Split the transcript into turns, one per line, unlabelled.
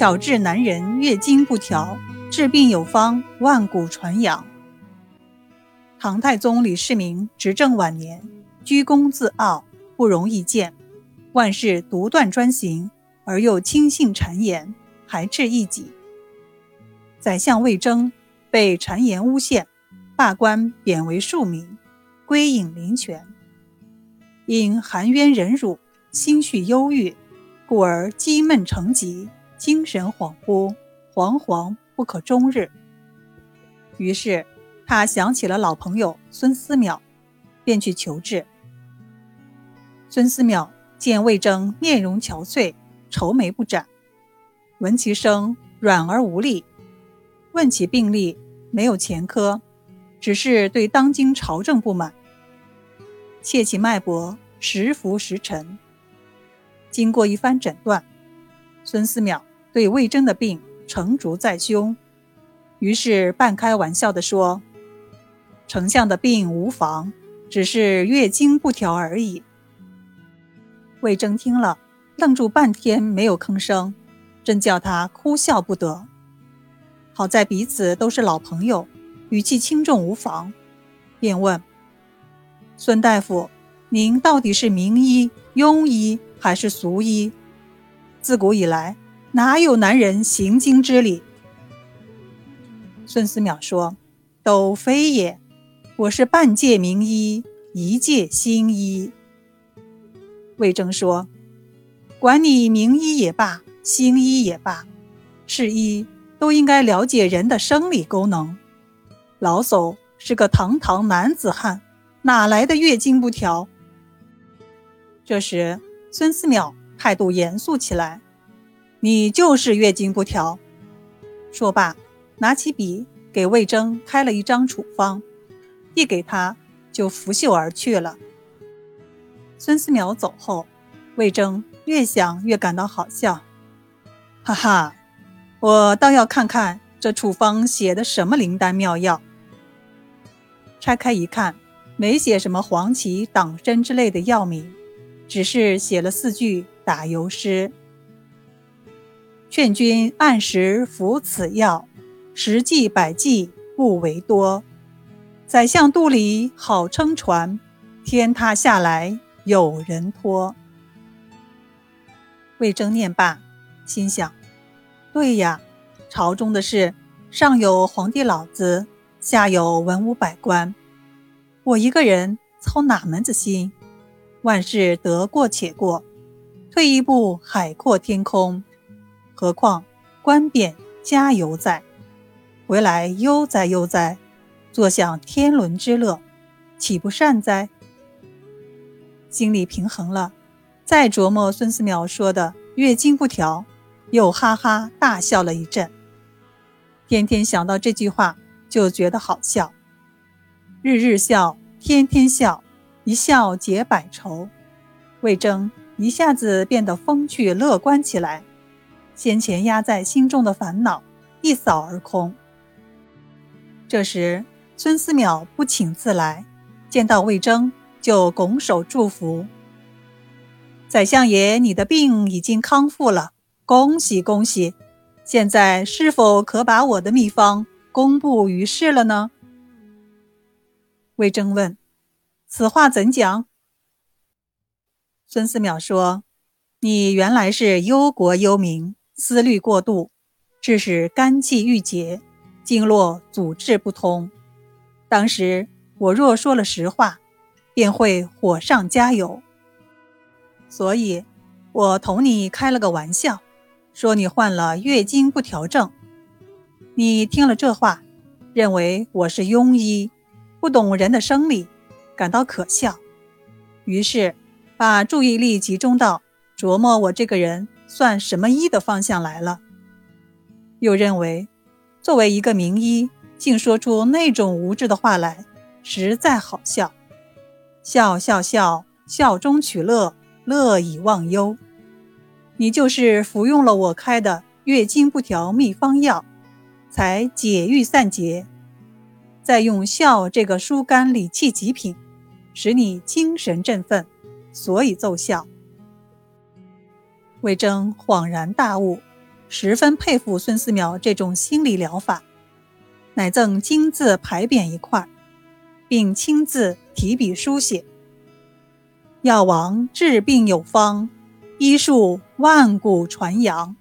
巧治男人月经不调，治病有方，万古传扬。唐太宗李世民执政晚年，居功自傲，不容易见，万事独断专行，而又轻信谗言，排斥异己。宰相魏征被谗言诬陷，罢官贬为庶民，归隐林泉。因含冤忍辱，心绪忧郁，故而积闷成疾。精神恍惚，惶惶不可终日。于是他想起了老朋友孙思邈，便去求治。孙思邈见魏征面容憔悴，愁眉不展，闻其声软而无力，问其病历，没有前科，只是对当今朝政不满。切其脉搏，时浮时沉。经过一番诊断，孙思邈。对魏征的病成竹在胸，于是半开玩笑地说：“丞相的病无妨，只是月经不调而已。”魏征听了，愣住半天没有吭声，真叫他哭笑不得。好在彼此都是老朋友，语气轻重无妨，便问：“孙大夫，您到底是名医、庸医还是俗医？自古以来。”哪有男人行经之理？孙思邈说：“都非也，我是半介名医，一介新医。”魏征说：“管你名医也罢，新医也罢，是医都应该了解人的生理功能。老叟是个堂堂男子汉，哪来的月经不调？”这时，孙思邈态度严肃起来。你就是月经不调。说罢，拿起笔给魏征开了一张处方，递给他，就拂袖而去了。孙思邈走后，魏征越想越感到好笑，哈哈，我倒要看看这处方写的什么灵丹妙药。拆开一看，没写什么黄芪、党参之类的药名，只是写了四句打油诗。劝君按时服此药，十剂百剂不为多。宰相肚里好撑船，天塌下来有人拖。魏征念罢，心想：对呀，朝中的事，上有皇帝老子，下有文武百官，我一个人操哪门子心？万事得过且过，退一步海阔天空。何况官贬家犹在，回来悠哉悠哉，坐享天伦之乐，岂不善哉？心里平衡了，再琢磨孙思邈说的月经不调，又哈哈大笑了一阵。天天想到这句话，就觉得好笑。日日笑，天天笑，一笑解百愁。魏征一下子变得风趣乐观起来。先前压在心中的烦恼一扫而空。这时，孙思邈不请自来，见到魏征就拱手祝福：“宰相爷，你的病已经康复了，恭喜恭喜！现在是否可把我的秘方公布于世了呢？”魏征问：“此话怎讲？”孙思邈说：“你原来是忧国忧民。”思虑过度，致使肝气郁结，经络阻滞不通。当时我若说了实话，便会火上加油。所以，我同你开了个玩笑，说你患了月经不调症。你听了这话，认为我是庸医，不懂人的生理，感到可笑，于是把注意力集中到琢磨我这个人。算什么医的方向来了？又认为，作为一个名医，竟说出那种无知的话来，实在好笑。笑笑笑，笑中取乐，乐以忘忧。你就是服用了我开的月经不调秘方药，才解郁散结，再用笑这个疏肝理气极品，使你精神振奋，所以奏效。魏征恍然大悟，十分佩服孙思邈这种心理疗法，乃赠金字牌匾一块，并亲自提笔书写：“药王治病有方，医术万古传扬。”